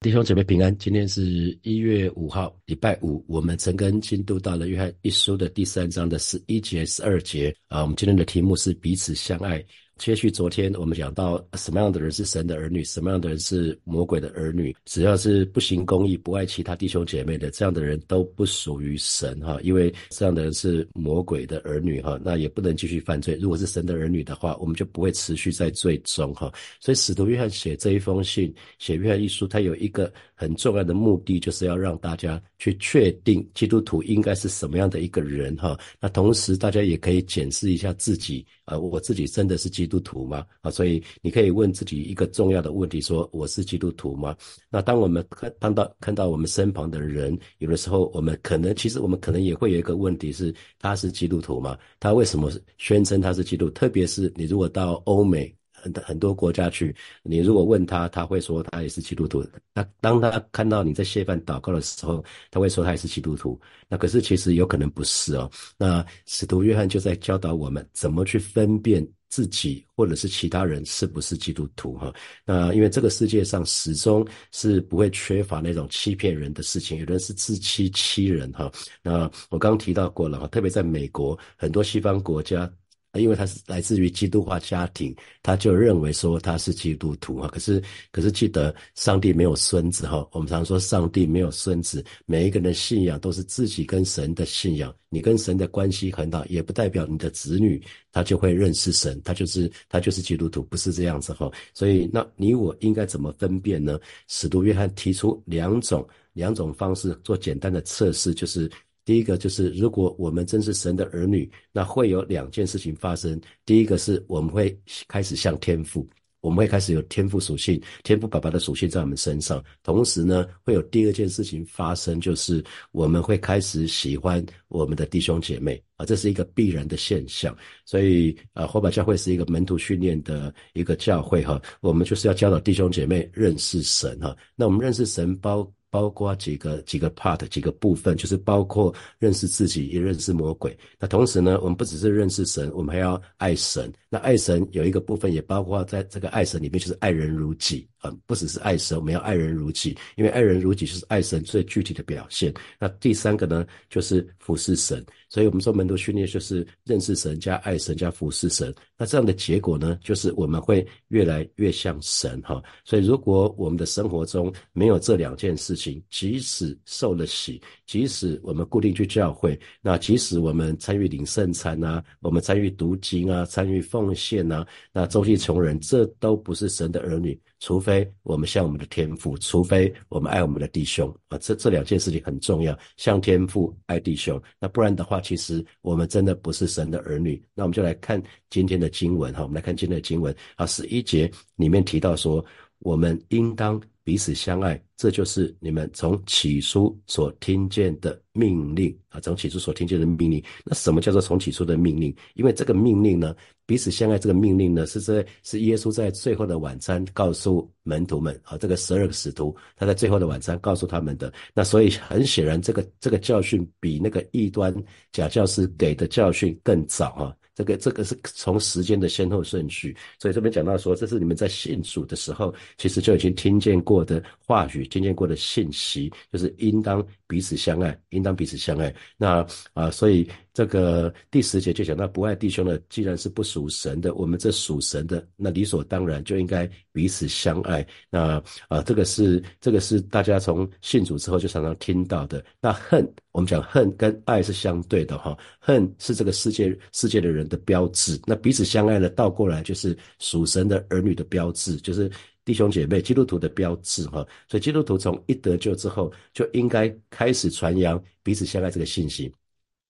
弟兄姐妹平安，今天是一月五号，礼拜五。我们陈根进度到了约翰一书的第三章的十一节、十二节啊。我们今天的题目是彼此相爱。接续昨天我们讲到什么样的人是神的儿女，什么样的人是魔鬼的儿女。只要是不行公义、不爱其他弟兄姐妹的，这样的人都不属于神哈，因为这样的人是魔鬼的儿女哈，那也不能继续犯罪。如果是神的儿女的话，我们就不会持续在罪中哈。所以使徒约翰写这一封信，写约翰一书，他有一个很重要的目的，就是要让大家去确定基督徒应该是什么样的一个人哈。那同时大家也可以检视一下自己啊，我自己真的是基。督徒吗？啊，所以你可以问自己一个重要的问题：说我是基督徒吗？那当我们看看到看到我们身旁的人，有的时候我们可能其实我们可能也会有一个问题是：他是基督徒吗？他为什么宣称他是基督？特别是你如果到欧美。很很多国家去，你如果问他，他会说他也是基督徒。那当他看到你在谢饭祷告的时候，他会说他也是基督徒。那可是其实有可能不是哦。那使徒约翰就在教导我们怎么去分辨自己或者是其他人是不是基督徒哈。那因为这个世界上始终是不会缺乏那种欺骗人的事情，有人是自欺欺人哈。那我刚刚提到过了哈，特别在美国很多西方国家。因为他是来自于基督化家庭，他就认为说他是基督徒哈。可是，可是记得上帝没有孙子哈。我们常说上帝没有孙子，每一个人的信仰都是自己跟神的信仰。你跟神的关系很好，也不代表你的子女他就会认识神，他就是他就是基督徒，不是这样子哈。所以，那你我应该怎么分辨呢？使徒约翰提出两种两种方式做简单的测试，就是。第一个就是，如果我们真是神的儿女，那会有两件事情发生。第一个是我们会开始像天父，我们会开始有天赋属性，天赋爸爸的属性在我们身上。同时呢，会有第二件事情发生，就是我们会开始喜欢我们的弟兄姐妹啊，这是一个必然的现象。所以啊，火把教会是一个门徒训练的一个教会哈，我们就是要教导弟兄姐妹认识神哈。那我们认识神包。包括几个几个 part 几个部分，就是包括认识自己，也认识魔鬼。那同时呢，我们不只是认识神，我们还要爱神。那爱神有一个部分，也包括在这个爱神里面，就是爱人如己啊，不只是爱神，我们要爱人如己，因为爱人如己就是爱神最具体的表现。那第三个呢，就是服侍神。所以我们说门徒训练就是认识神加爱神加服侍神。那这样的结果呢，就是我们会越来越像神哈。所以如果我们的生活中没有这两件事情，即使受了洗，即使我们固定去教会，那即使我们参与领圣餐啊，我们参与读经啊，参与奉献啊，那周济穷人，这都不是神的儿女。除非我们像我们的天父，除非我们爱我们的弟兄啊，这这两件事情很重要，像天父爱弟兄，那不然的话，其实我们真的不是神的儿女。那我们就来看今天的经文哈，我们来看今天的经文啊，十一节里面提到说，我们应当。彼此相爱，这就是你们从起初所听见的命令啊！从起初所听见的命令，那什么叫做从起初的命令？因为这个命令呢，彼此相爱这个命令呢，是在是耶稣在最后的晚餐告诉门徒们啊，这个十二个使徒，他在最后的晚餐告诉他们的。那所以很显然，这个这个教训比那个异端假教师给的教训更早啊。这个这个是从时间的先后顺序，所以这边讲到说，这是你们在信主的时候，其实就已经听见过的话语，听见过的信息，就是应当彼此相爱，应当彼此相爱。那啊，所以这个第十节就讲到，不爱弟兄的，既然是不属神的，我们这属神的，那理所当然就应该彼此相爱。那啊，这个是这个是大家从信主之后就常常听到的。那恨，我们讲恨跟爱是相对的哈，恨是这个世界世界的人。的标志，那彼此相爱呢？倒过来就是属神的儿女的标志，就是弟兄姐妹、基督徒的标志哈。所以基督徒从一得救之后，就应该开始传扬彼此相爱这个信息。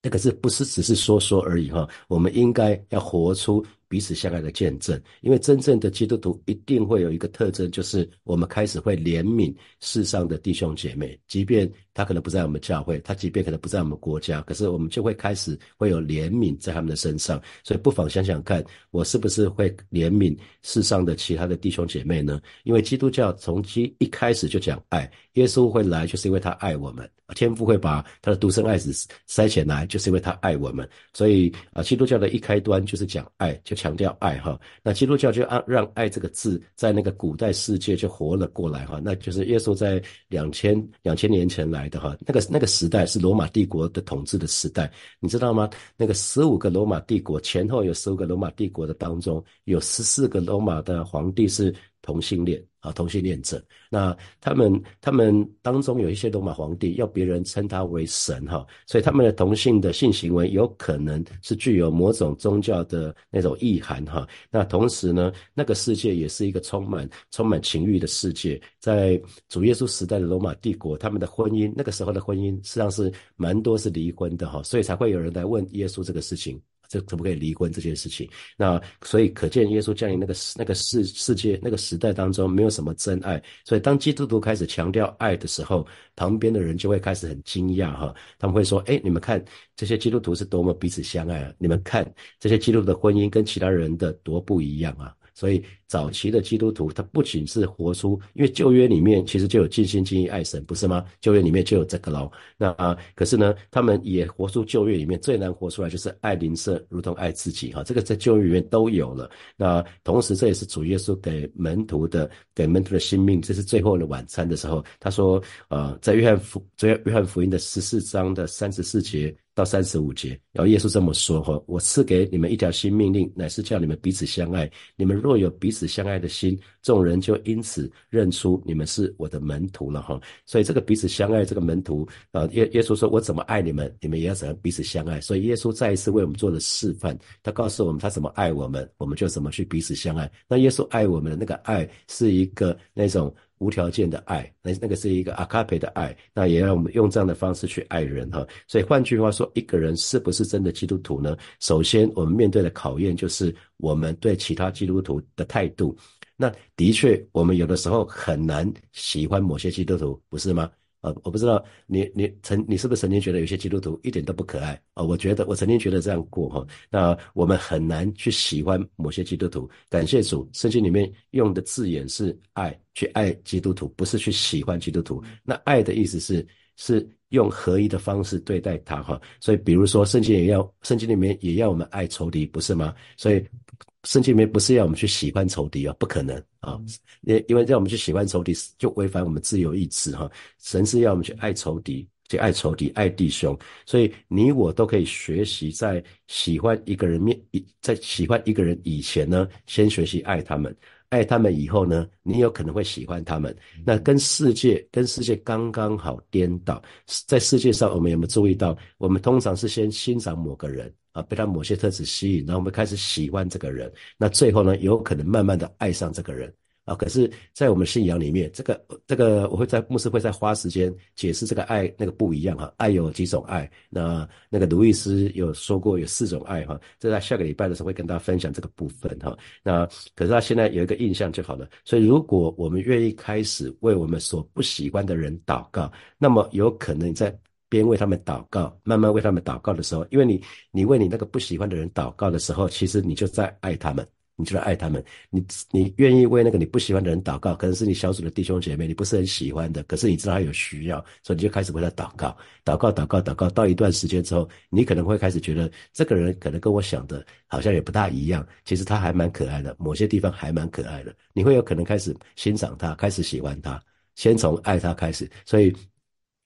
那可是不是只是说说而已哈？我们应该要活出。彼此相爱的见证，因为真正的基督徒一定会有一个特征，就是我们开始会怜悯世上的弟兄姐妹，即便他可能不在我们教会，他即便可能不在我们国家，可是我们就会开始会有怜悯在他们的身上。所以不妨想想看，我是不是会怜悯世上的其他的弟兄姐妹呢？因为基督教从基一开始就讲爱，耶稣会来就是因为他爱我们，天父会把他的独生爱子塞起来，就是因为他爱我们。所以啊，基督教的一开端就是讲爱，就。强调爱哈。那基督教就让让爱这个字在那个古代世界就活了过来哈。那就是耶稣在两千两千年前来那个那个时代是罗马帝国的统治的时代，你知道吗？那个十五个罗马帝国前后有十五个罗马帝国的当中，有十四个罗马的皇帝是同性恋。啊，同性恋者，那他们他们当中有一些罗马皇帝要别人称他为神哈，所以他们的同性的性行为有可能是具有某种宗教的那种意涵哈。那同时呢，那个世界也是一个充满充满情欲的世界，在主耶稣时代的罗马帝国，他们的婚姻那个时候的婚姻实际上是蛮多是离婚的哈，所以才会有人来问耶稣这个事情。这可不可以离婚这件事情？那所以可见耶稣降临那个那个世世界那个时代当中没有什么真爱。所以当基督徒开始强调爱的时候，旁边的人就会开始很惊讶哈。他们会说：“哎，你们看这些基督徒是多么彼此相爱啊！你们看这些基督徒的婚姻跟其他人的多不一样啊！”所以早期的基督徒，他不仅是活出，因为旧约里面其实就有尽心尽意爱神，不是吗？旧约里面就有这个喽。那啊，可是呢，他们也活出旧约里面最难活出来，就是爱邻舍如同爱自己哈。这个在旧约里面都有了。那同时，这也是主耶稣给门徒的，给门徒的心命。这是最后的晚餐的时候，他说，呃，在约翰福，在约翰福音的十四章的三十四节。到三十五节，然后耶稣这么说：哈，我赐给你们一条新命令，乃是叫你们彼此相爱。你们若有彼此彼此相爱的心，众人就因此认出你们是我的门徒了。哈，所以这个彼此相爱，这个门徒啊，耶耶稣说：我怎么爱你们，你们也要怎样彼此相爱。所以耶稣再一次为我们做了示范，他告诉我们他怎么爱我们，我们就怎么去彼此相爱。那耶稣爱我们的那个爱，是一个那种。无条件的爱，那那个是一个阿卡培的爱，那也让我们用这样的方式去爱人哈。所以换句话说，一个人是不是真的基督徒呢？首先，我们面对的考验就是我们对其他基督徒的态度。那的确，我们有的时候很难喜欢某些基督徒，不是吗？呃，我不知道你你曾你是不是曾经觉得有些基督徒一点都不可爱啊？我觉得我曾经觉得这样过哈。那我们很难去喜欢某些基督徒。感谢主，圣经里面用的字眼是爱，去爱基督徒，不是去喜欢基督徒。那爱的意思是是用合一的方式对待他哈。所以比如说圣经也要圣经里面也要我们爱仇敌，不是吗？所以。圣经里面不是要我们去喜欢仇敌啊，不可能啊！因因为让我们去喜欢仇敌，就违反我们自由意志哈。神是要我们去爱仇敌，去爱仇敌，爱弟兄。所以你我都可以学习，在喜欢一个人面，在喜欢一个人以前呢，先学习爱他们。爱他们以后呢，你有可能会喜欢他们。那跟世界跟世界刚刚好颠倒。在世界上，我们有没有注意到？我们通常是先欣赏某个人啊，被他某些特质吸引，然后我们开始喜欢这个人。那最后呢，有可能慢慢的爱上这个人。啊，可是，在我们信仰里面，这个这个，我会在牧师会再花时间解释这个爱那个不一样哈。爱有几种爱？那那个卢易斯有说过有四种爱哈。这在下个礼拜的时候会跟大家分享这个部分哈。那可是他现在有一个印象就好了。所以，如果我们愿意开始为我们所不喜欢的人祷告，那么有可能在边为他们祷告，慢慢为他们祷告的时候，因为你你为你那个不喜欢的人祷告的时候，其实你就在爱他们。你就爱他们，你你愿意为那个你不喜欢的人祷告，可能是你小组的弟兄姐妹，你不是很喜欢的，可是你知道他有需要，所以你就开始为他祷告，祷告，祷告，祷告。到一段时间之后，你可能会开始觉得这个人可能跟我想的好像也不大一样，其实他还蛮可爱的，某些地方还蛮可爱的，你会有可能开始欣赏他，开始喜欢他，先从爱他开始，所以。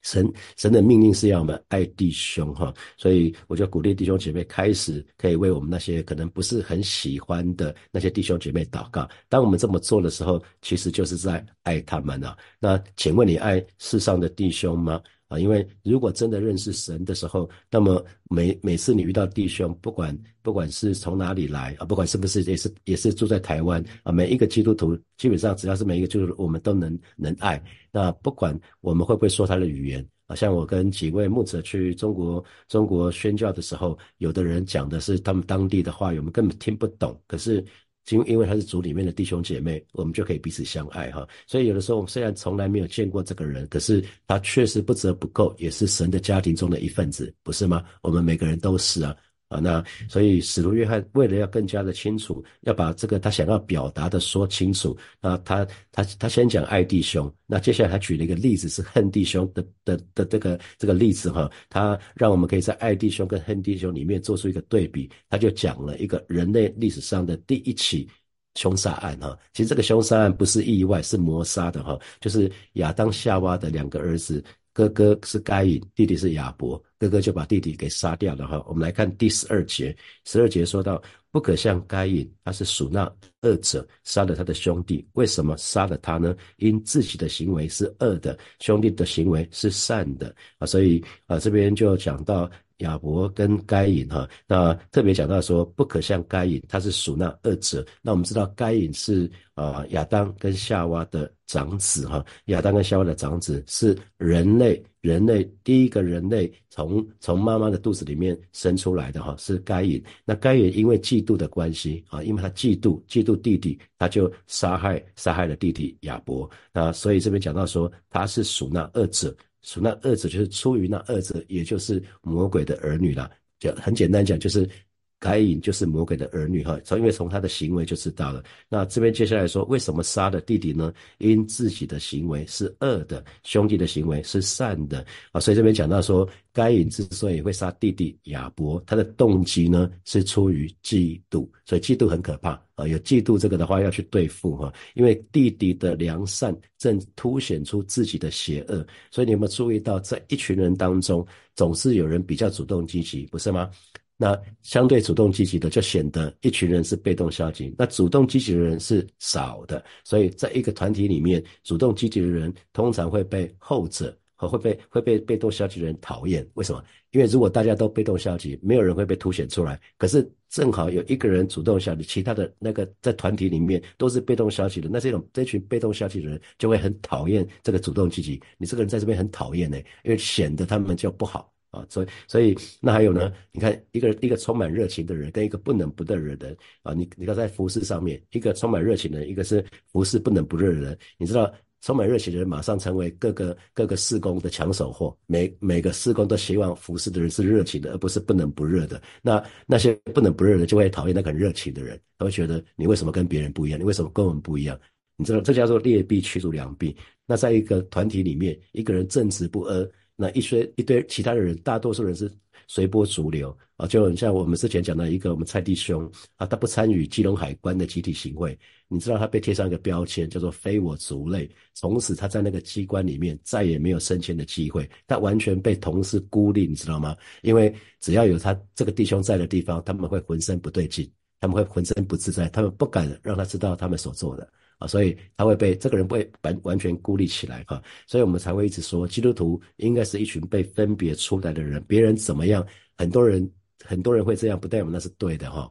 神神的命令是要我们爱弟兄哈，所以我就鼓励弟兄姐妹开始可以为我们那些可能不是很喜欢的那些弟兄姐妹祷告。当我们这么做的时候，其实就是在爱他们啊。那请问你爱世上的弟兄吗？啊，因为如果真的认识神的时候，那么每每次你遇到弟兄，不管不管是从哪里来啊，不管是不是也是也是住在台湾啊，每一个基督徒基本上只要是每一个基督徒，我们都能能爱。那不管我们会不会说他的语言啊，像我跟几位牧者去中国中国宣教的时候，有的人讲的是他们当地的话，我们根本听不懂，可是。因因为他是族里面的弟兄姐妹，我们就可以彼此相爱哈。所以有的时候，我们虽然从来没有见过这个人，可是他确实不折不扣，也是神的家庭中的一份子，不是吗？我们每个人都是啊。啊。那所以使徒约翰为了要更加的清楚，要把这个他想要表达的说清楚，那他他他先讲爱弟兄，那接下来他举了一个例子是恨弟兄的的的这个这个例子哈，他让我们可以在爱弟兄跟恨弟兄里面做出一个对比，他就讲了一个人类历史上的第一起。凶杀案哈，其实这个凶杀案不是意外，是谋杀的哈，就是亚当夏娃的两个儿子，哥哥是该隐，弟弟是亚伯，哥哥就把弟弟给杀掉了哈。我们来看第十二节，十二节说到，不可像该隐，他是属那恶者，杀了他的兄弟。为什么杀了他呢？因自己的行为是恶的，兄弟的行为是善的啊。所以啊，这边就讲到。亚伯跟该隐哈，那特别讲到说不可像该隐，他是属那二者。那我们知道该隐是啊亚当跟夏娃的长子哈，亚当跟夏娃的长子是人类，人类第一个人类从从妈妈的肚子里面生出来的哈，是该隐。那该隐因为嫉妒的关系啊，因为他嫉妒嫉妒弟弟，他就杀害杀害了弟弟亚伯。那所以这边讲到说他是属那二者。属那二者就是出于那二者，也就是魔鬼的儿女了。就很简单讲，就是该隐就是魔鬼的儿女哈。从因为从他的行为就知道了。那这边接下来说，为什么杀了弟弟呢？因自己的行为是恶的，兄弟的行为是善的啊。所以这边讲到说，该隐之所以会杀弟弟亚伯，他的动机呢是出于嫉妒，所以嫉妒很可怕啊。有嫉妒这个的话，要去对付哈，因为弟弟的良善正凸显出自己的邪恶，所以你有没有注意到，在一群人当中，总是有人比较主动积极，不是吗？那相对主动积极的，就显得一群人是被动消极，那主动积极的人是少的，所以在一个团体里面，主动积极的人通常会被后者和。会被会被被动消极的人讨厌，为什么？因为如果大家都被动消极，没有人会被凸显出来。可是正好有一个人主动消极，其他的那个在团体里面都是被动消极的，那这种这群被动消极的人就会很讨厌这个主动积极。你这个人在这边很讨厌呢，因为显得他们就不好啊。所以所以那还有呢？你看一个一个充满热情的人跟一个不冷不热的人啊，你你看在服饰上面，一个充满热情的人，一个是服饰不冷不热的人，你知道？充满热情的人马上成为各个各个施工的抢手货，每每个施工都希望服侍的人是热情的，而不是不冷不热的。那那些不冷不热的就会讨厌那个很热情的人，他会觉得你为什么跟别人不一样？你为什么跟我们不一样？你知道这叫做劣币驱逐良币。那在一个团体里面，一个人正直不阿，那一堆一堆其他的人，大多数人是。随波逐流啊，就像我们之前讲的一个我们蔡弟兄啊，他不参与基隆海关的集体行贿，你知道他被贴上一个标签叫做非我族类，从此他在那个机关里面再也没有升迁的机会，他完全被同事孤立，你知道吗？因为只要有他这个弟兄在的地方，他们会浑身不对劲，他们会浑身不自在，他们不敢让他知道他们所做的。啊，所以他会被这个人被完完全孤立起来哈，所以我们才会一直说，基督徒应该是一群被分别出来的人，别人怎么样，很多人很多人会这样，不代表那是对的哈。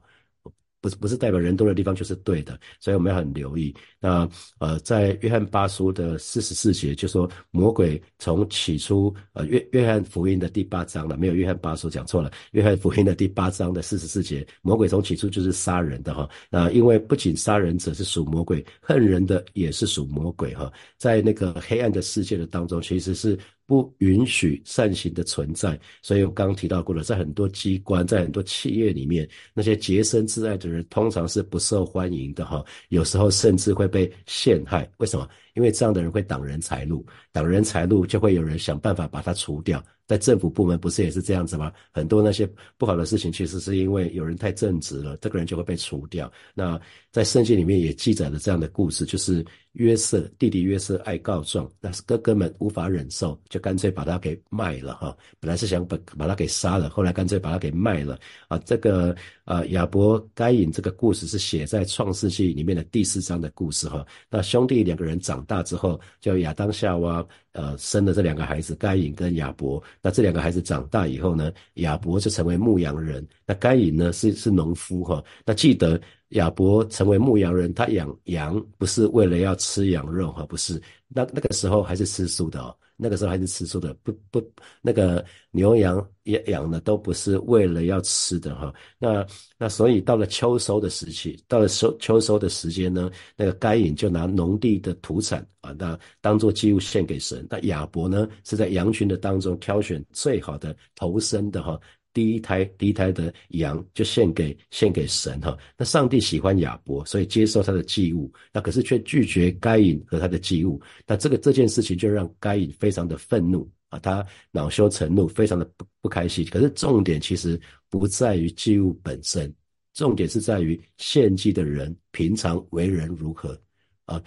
不是不是代表人多的地方就是对的，所以我们要很留意。那呃，在约翰八书的四十四节就说，魔鬼从起初，呃约约翰福音的第八章了，没有约翰八书讲错了。约翰福音的第八章的四十四节，魔鬼从起初就是杀人的哈。那因为不仅杀人者是属魔鬼，恨人的也是属魔鬼哈。在那个黑暗的世界的当中，其实是。不允许善行的存在，所以我刚刚提到过了，在很多机关，在很多企业里面，那些洁身自爱的人通常是不受欢迎的哈，有时候甚至会被陷害。为什么？因为这样的人会挡人财路，挡人财路就会有人想办法把他除掉。在政府部门不是也是这样子吗？很多那些不好的事情，其实是因为有人太正直了，这个人就会被除掉。那在圣经里面也记载了这样的故事，就是约瑟弟弟约瑟爱告状，但是哥哥们无法忍受，就干脆把他给卖了哈。本来是想把把他给杀了，后来干脆把他给卖了啊。这个啊亚伯该隐这个故事是写在创世纪里面的第四章的故事哈。那兄弟两个人长大之后，叫亚当夏娃。呃，生的这两个孩子该隐跟亚伯，那这两个孩子长大以后呢，亚伯就成为牧羊人，那该隐呢是是农夫哈。那记得亚伯成为牧羊人，他养羊不是为了要吃羊肉哈，不是，那那个时候还是吃素的哦。那个时候还是吃素的，不不，那个牛羊养养的都不是为了要吃的哈。那那所以到了秋收的时期，到了收秋收的时间呢，那个该隐就拿农地的土产啊，那当做祭物献给神。那亚伯呢是在羊群的当中挑选最好的头生的哈。第一胎第一胎的羊就献给献给神哈。那上帝喜欢亚伯，所以接受他的祭物，那可是却拒绝该隐和他的祭物。那这个这件事情就让该隐非常的愤怒啊，他恼羞成怒，非常的不不开心。可是重点其实不在于祭物本身，重点是在于献祭的人平常为人如何。啊，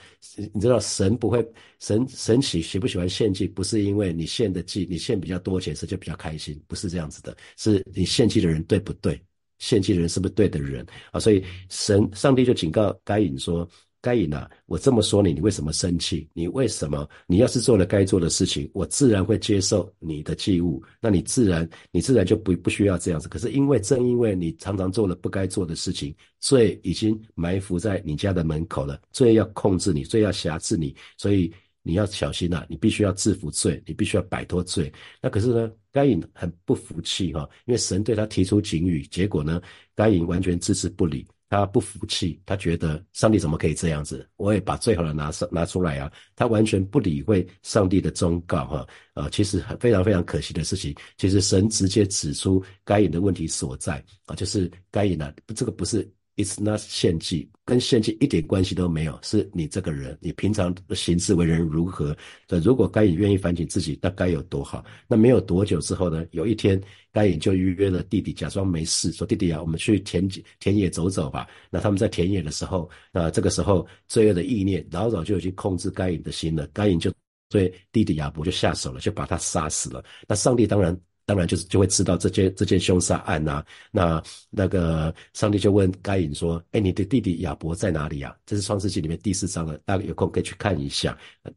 你知道神不会神神喜喜不喜欢献祭，不是因为你献的祭你献比较多钱，神就比较开心，不是这样子的，是你献祭的人对不对？献祭的人是不是对的人啊？所以神上帝就警告该隐说。该隐啊，我这么说你，你为什么生气？你为什么？你要是做了该做的事情，我自然会接受你的祭物。那你自然，你自然就不不需要这样子。可是因为正因为你常常做了不该做的事情，罪已经埋伏在你家的门口了，罪要控制你，罪要辖制你，所以你要小心呐，你必须要制服罪，你必须要摆脱罪。那可是呢，该隐很不服气哈，因为神对他提出警语，结果呢，该隐完全置之不理。他不服气，他觉得上帝怎么可以这样子？我也把最好的拿上拿出来啊！他完全不理会上帝的忠告，哈，呃，其实非常非常可惜的事情。其实神直接指出该隐的问题所在啊，就是该隐呢，这个不是。It's not 献祭，跟献祭一点关系都没有。是你这个人，你平常的行事为人如何？所以如果该隐愿意反省自己，那该有多好？那没有多久之后呢？有一天，该隐就预约了弟弟，假装没事，说：“弟弟啊，我们去田田野走走吧。”那他们在田野的时候，那这个时候罪恶的意念老早就已经控制该隐的心了。该隐就对弟弟亚伯就下手了，就把他杀死了。那上帝当然。当然就是就会知道这件这件凶杀案呐。那那个上帝就问该隐说：“哎，你的弟弟亚伯在哪里呀？”这是创世纪里面第四章了，大家有空可以去看一下。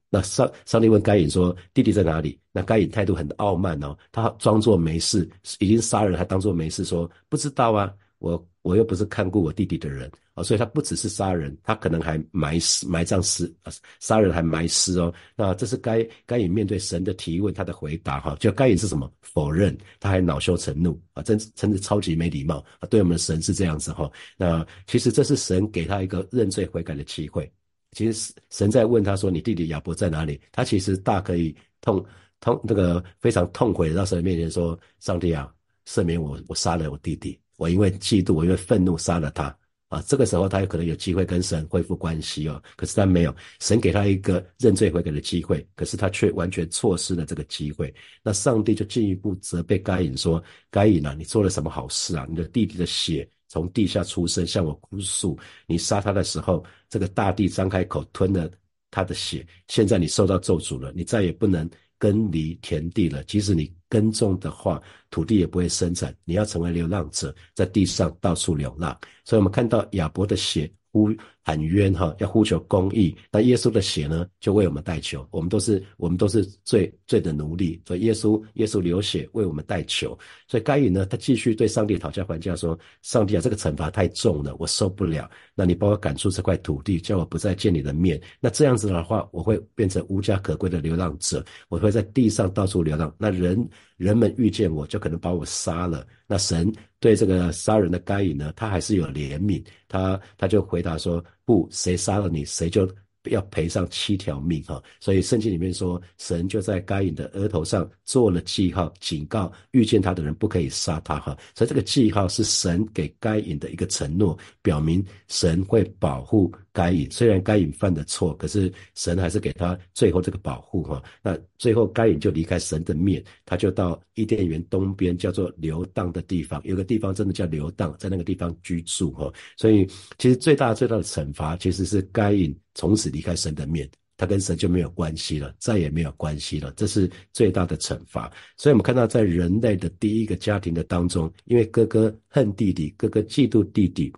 那上上帝问该隐说：“弟弟在哪里？”那该隐态度很傲慢哦，他装作没事，已经杀人还当作没事，说不知道啊，我我又不是看顾我弟弟的人。哦，所以他不只是杀人，他可能还埋尸、埋葬尸啊，杀人还埋尸哦。那这是该该隐面对神的提问，他的回答哈，就该隐是什么？否认，他还恼羞成怒啊，真真是超级没礼貌啊。对我们的神是这样子哈。那其实这是神给他一个认罪悔改的机会。其实神在问他说：“你弟弟亚伯在哪里？”他其实大可以痛痛那个非常痛悔到神面前说：“上帝啊，赦免我，我杀了我弟弟，我因为嫉妒，我因为愤怒杀了他。”啊，这个时候他有可能有机会跟神恢复关系哦，可是他没有，神给他一个认罪悔改的机会，可是他却完全错失了这个机会。那上帝就进一步责备该隐说：“该隐啊，你做了什么好事啊？你的弟弟的血从地下出生，向我哭诉。你杀他的时候，这个大地张开口吞了他的血。现在你受到咒诅了，你再也不能。”耕犁田地了，即使你耕种的话，土地也不会生产。你要成为流浪者，在地上到处流浪。所以，我们看到亚伯的血。呼喊冤哈，要呼求公义。那耶稣的血呢，就为我们代求。我们都是我们都是罪罪的奴隶，所以耶稣耶稣流血为我们代求。所以该隐呢，他继续对上帝讨价还价说：“上帝啊，这个惩罚太重了，我受不了。那你把我赶出这块土地，叫我不再见你的面。那这样子的话，我会变成无家可归的流浪者，我会在地上到处流浪。那人。”人们遇见我就可能把我杀了。那神对这个杀人的该隐呢，他还是有怜悯，他他就回答说：不，谁杀了你，谁就。要赔上七条命哈，所以圣经里面说，神就在该隐的额头上做了记号，警告遇见他的人不可以杀他哈。所以这个记号是神给该隐的一个承诺，表明神会保护该隐。虽然该隐犯的错，可是神还是给他最后这个保护哈。那最后该隐就离开神的面，他就到伊甸园东边叫做流荡的地方，有个地方真的叫流荡，在那个地方居住哈。所以其实最大最大的惩罚其实是该隐。从此离开神的面，他跟神就没有关系了，再也没有关系了。这是最大的惩罚。所以，我们看到在人类的第一个家庭的当中，因为哥哥恨弟弟，哥哥嫉妒弟弟，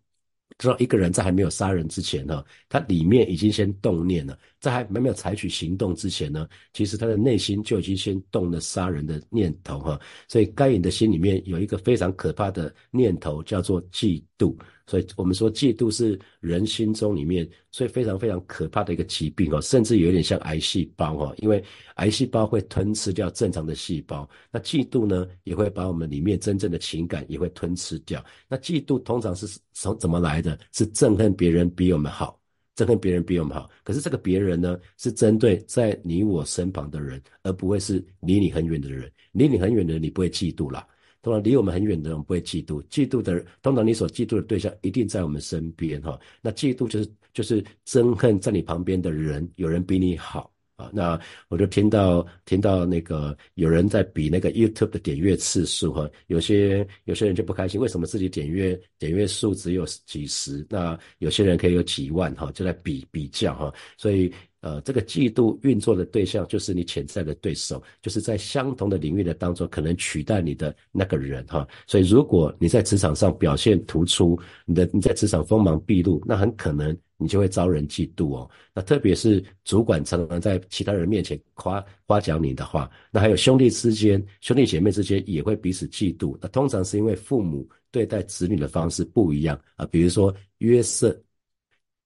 知道一个人在还没有杀人之前呢，他里面已经先动念了。在还没有采取行动之前呢，其实他的内心就已经先动了杀人的念头哈。所以该隐的心里面有一个非常可怕的念头，叫做嫉妒。所以我们说，嫉妒是人心中里面所以非常非常可怕的一个疾病哦，甚至有点像癌细胞哈，因为癌细胞会吞吃掉正常的细胞，那嫉妒呢也会把我们里面真正的情感也会吞吃掉。那嫉妒通常是从怎么来的？是憎恨别人比我们好。憎恨别人比我们好，可是这个别人呢，是针对在你我身旁的人，而不会是离你很远的人。离你很远的人，你不会嫉妒啦。通常离我们很远的人不会嫉妒，嫉妒的通常你所嫉妒的对象一定在我们身边哈。那嫉妒就是就是憎恨在你旁边的人，有人比你好。啊，那我就听到听到那个有人在比那个 YouTube 的点阅次数哈，有些有些人就不开心，为什么自己点阅点阅数只有几十，那有些人可以有几万哈，就在比比较哈，所以。呃，这个嫉妒运作的对象就是你潜在的对手，就是在相同的领域的当中可能取代你的那个人哈。所以，如果你在职场上表现突出，你的你在职场锋芒毕露，那很可能你就会招人嫉妒哦。那特别是主管常常在其他人面前夸夸奖你的话，那还有兄弟之间、兄弟姐妹之间也会彼此嫉妒。那通常是因为父母对待子女的方式不一样啊，比如说约瑟。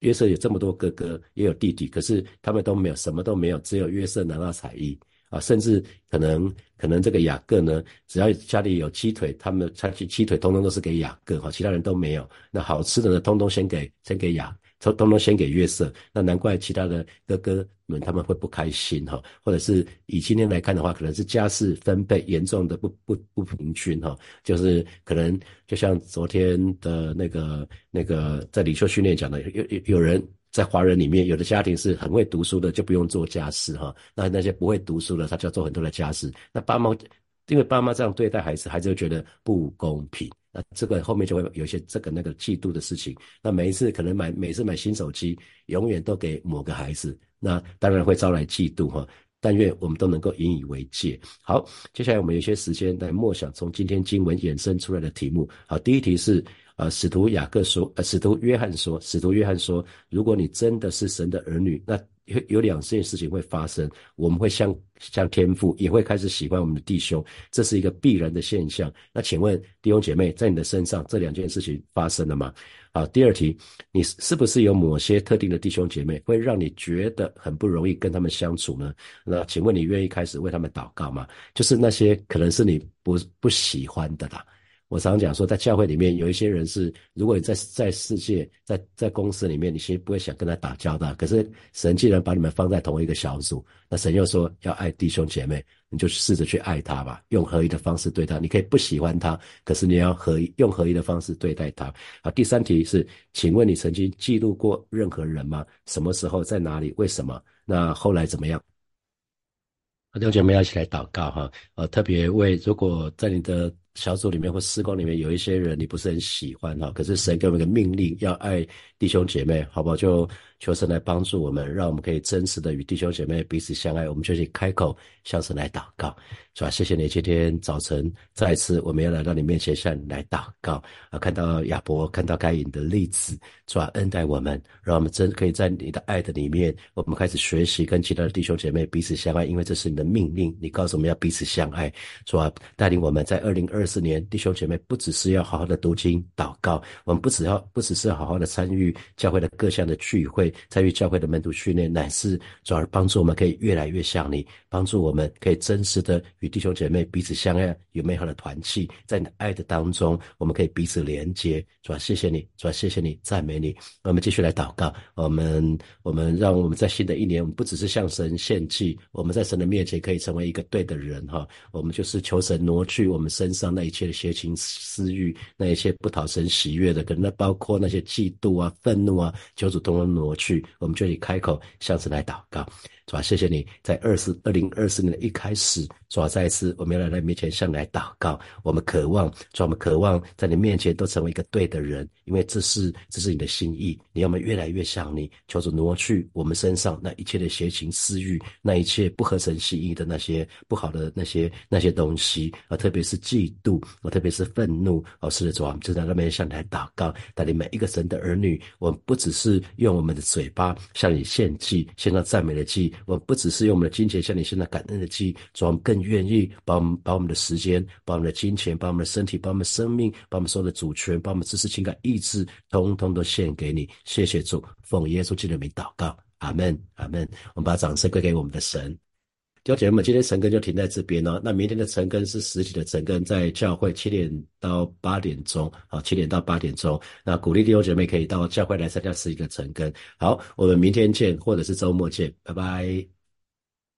约瑟有这么多哥哥，也有弟弟，可是他们都没有，什么都没有，只有约瑟拿到彩衣啊！甚至可能，可能这个雅各呢，只要家里有鸡腿，他们他鸡鸡腿通通都是给雅各哈，其他人都没有。那好吃的呢，通通先给先给雅。通通通先给月色，那难怪其他的哥哥们他们会不开心哈，或者是以今天来看的话，可能是家事分配严重的不不不平均哈，就是可能就像昨天的那个那个在领袖训练讲的，有有有人在华人里面，有的家庭是很会读书的，就不用做家事哈，那那些不会读书的，他就要做很多的家事，那爸妈因为爸妈这样对待孩子，孩子就觉得不公平。那这个后面就会有一些这个那个嫉妒的事情。那每一次可能买每次买新手机，永远都给某个孩子，那当然会招来嫉妒哈。但愿我们都能够引以为戒。好，接下来我们有些时间来默想从今天经文衍生出来的题目。好，第一题是呃，使徒雅各说，呃，使徒约翰说，使徒约翰说，如果你真的是神的儿女，那。有有两件事情会发生，我们会像像天父，也会开始喜欢我们的弟兄，这是一个必然的现象。那请问弟兄姐妹，在你的身上这两件事情发生了吗？好，第二题，你是不是有某些特定的弟兄姐妹，会让你觉得很不容易跟他们相处呢？那请问你愿意开始为他们祷告吗？就是那些可能是你不不喜欢的啦。我常常讲说，在教会里面有一些人是，如果你在在世界、在在公司里面，你其实不会想跟他打交道。可是神既然把你们放在同一个小组，那神又说要爱弟兄姐妹，你就试着去爱他吧，用合一的方式对他。你可以不喜欢他，可是你要合一，用合一的方式对待他。好，第三题是，请问你曾经记录过任何人吗？什么时候，在哪里，为什么？那后来怎么样？弟兄姐妹要一起来祷告哈，呃，特别为如果在你的。小组里面或施工里面有一些人你不是很喜欢哈，可是神给我们一个命令，要爱弟兄姐妹，好不好？就求神来帮助我们，让我们可以真实的与弟兄姐妹彼此相爱。我们就去开口向神来祷告，是吧？谢谢你今天早晨再次我们要来到你面前向你来祷告啊！看到亚伯，看到该隐的例子，是吧？恩待我们，让我们真可以在你的爱的里面，我们开始学习跟其他的弟兄姐妹彼此相爱，因为这是你的命令，你告诉我们要彼此相爱，是吧？带领我们在二零二。四年，弟兄姐妹不只是要好好的读经祷告，我们不只要不只是好好的参与教会的各项的聚会，参与教会的门徒训练，乃是转而帮助我们可以越来越像你，帮助我们可以真实的与弟兄姐妹彼此相爱，有美好的团契，在你的爱的当中，我们可以彼此连接，是吧？谢谢你，是吧？谢谢你，赞美你。我们继续来祷告，我们我们让我们在新的一年，我们不只是向神献祭，我们在神的面前可以成为一个对的人哈。我们就是求神挪去我们身上。那一切的邪情私欲，那一些不讨神喜悦的，可能那包括那些嫉妒啊、愤怒啊，求主都能挪去。去我们就以开口向神来祷告。主啊，谢谢你在二四二零二四年的一开始，主啊，再一次我们要来到面前向你来祷告。我们渴望，主啊，我们渴望在你面前都成为一个对的人，因为这是这是你的心意。你要我们越来越像你，求主挪去我们身上那一切的邪情私欲，那一切不合神心意的那些不好的那些那些东西啊，特别是嫉妒啊，特别是愤怒啊，是的，主啊，我们就在那边向你来祷告，带领每一个神的儿女，我们不只是用我们的嘴巴向你献祭，献上赞美的祭。我们不只是用我们的金钱向你献上感恩的祭，主，我们更愿意把我们把我们的时间、把我们的金钱、把我们的身体、把我们的生命、把我们所有的主权、把我们知识、情感、意志，通通都献给你。谢谢主，奉耶稣基督的名祷告，阿门，阿门。我们把掌声归给我们的神。弟兄姐妹们，今天晨更就停在这边哦。那明天的晨更是实体的晨更，在教会七点到八点钟好，七点到八点钟。那鼓励弟兄姐妹可以到教会来参加实体的晨更。好，我们明天见，或者是周末见，拜拜。